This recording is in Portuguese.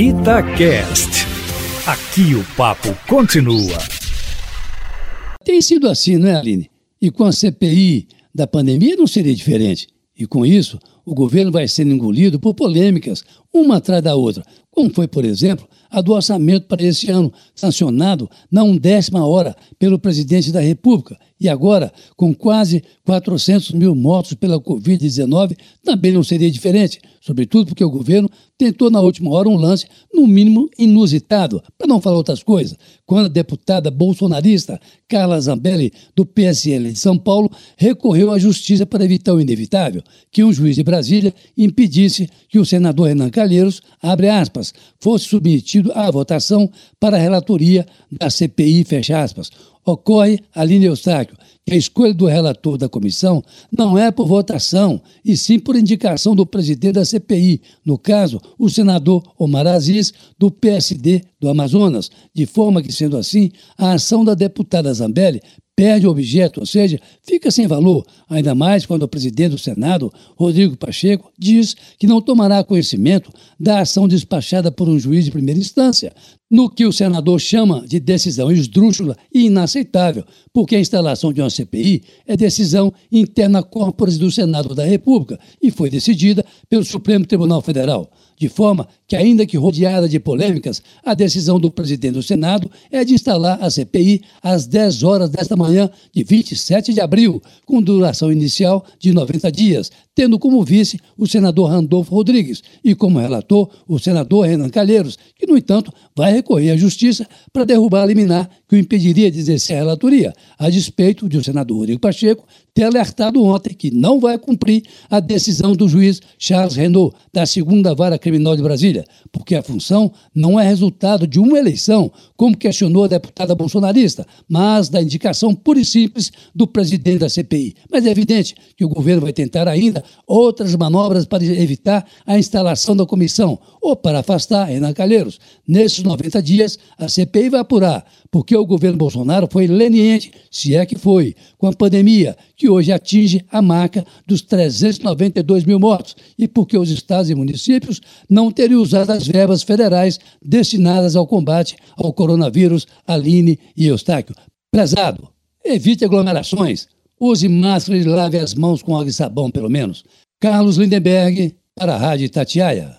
Itacast. Aqui o papo continua. Tem sido assim, não é, Aline? E com a CPI da pandemia não seria diferente. E com isso, o governo vai sendo engolido por polêmicas, uma atrás da outra, como foi, por exemplo, a do orçamento para esse ano, sancionado na undécima hora pelo presidente da República. E agora, com quase 400 mil mortos pela Covid-19, também não seria diferente, sobretudo porque o governo tentou na última hora um lance, no mínimo inusitado, para não falar outras coisas, quando a deputada bolsonarista Carla Zambelli, do PSL de São Paulo, recorreu à justiça para evitar o inevitável, que um juiz de Brasília impedisse que o senador Renan Calheiros, abre aspas, fosse submetido à votação para a relatoria da CPI, fecha aspas. Ocorre, Aline Eustáquio, que a escolha do relator da comissão não é por votação, e sim por indicação do presidente da CPI, no caso, o senador Omar Aziz, do PSD do Amazonas, de forma que, sendo assim, a ação da deputada Zambelli perde o objeto, ou seja, fica sem valor, ainda mais quando o presidente do Senado, Rodrigo Pacheco, diz que não tomará conhecimento da ação despachada por um juiz de primeira instância, no que o senador chama de decisão esdrúxula e inaceitável, porque a instalação de uma CPI é decisão interna corporis do Senado da República e foi decidida pelo Supremo Tribunal Federal de forma que, ainda que rodeada de polêmicas, a decisão do presidente do Senado é de instalar a CPI às 10 horas desta manhã de 27 de abril, com duração inicial de 90 dias, tendo como vice o senador Randolfo Rodrigues e como relator o senador Renan Calheiros, que, no entanto, vai recorrer à Justiça para derrubar a liminar que o impediria de exercer a relatoria, a despeito de o senador Rodrigo Pacheco ter alertado ontem que não vai cumprir a decisão do juiz Charles Renault, da segunda vara criminal de Brasília, porque a função não é resultado de uma eleição, como questionou a deputada bolsonarista, mas da indicação pura e simples do presidente da CPI. Mas é evidente que o governo vai tentar ainda outras manobras para evitar a instalação da comissão ou para afastar Renan Calheiros. Nesses 90 dias, a CPI vai apurar porque o governo Bolsonaro foi leniente, se é que foi, com a pandemia, que hoje atinge a marca dos 392 mil mortos, e porque os estados e municípios não teriam usado as verbas federais destinadas ao combate ao coronavírus, Aline e Eustáquio. Prezado, evite aglomerações, use máscara e lave as mãos com água e sabão, pelo menos. Carlos Lindenberg, para a Rádio Tatiaia.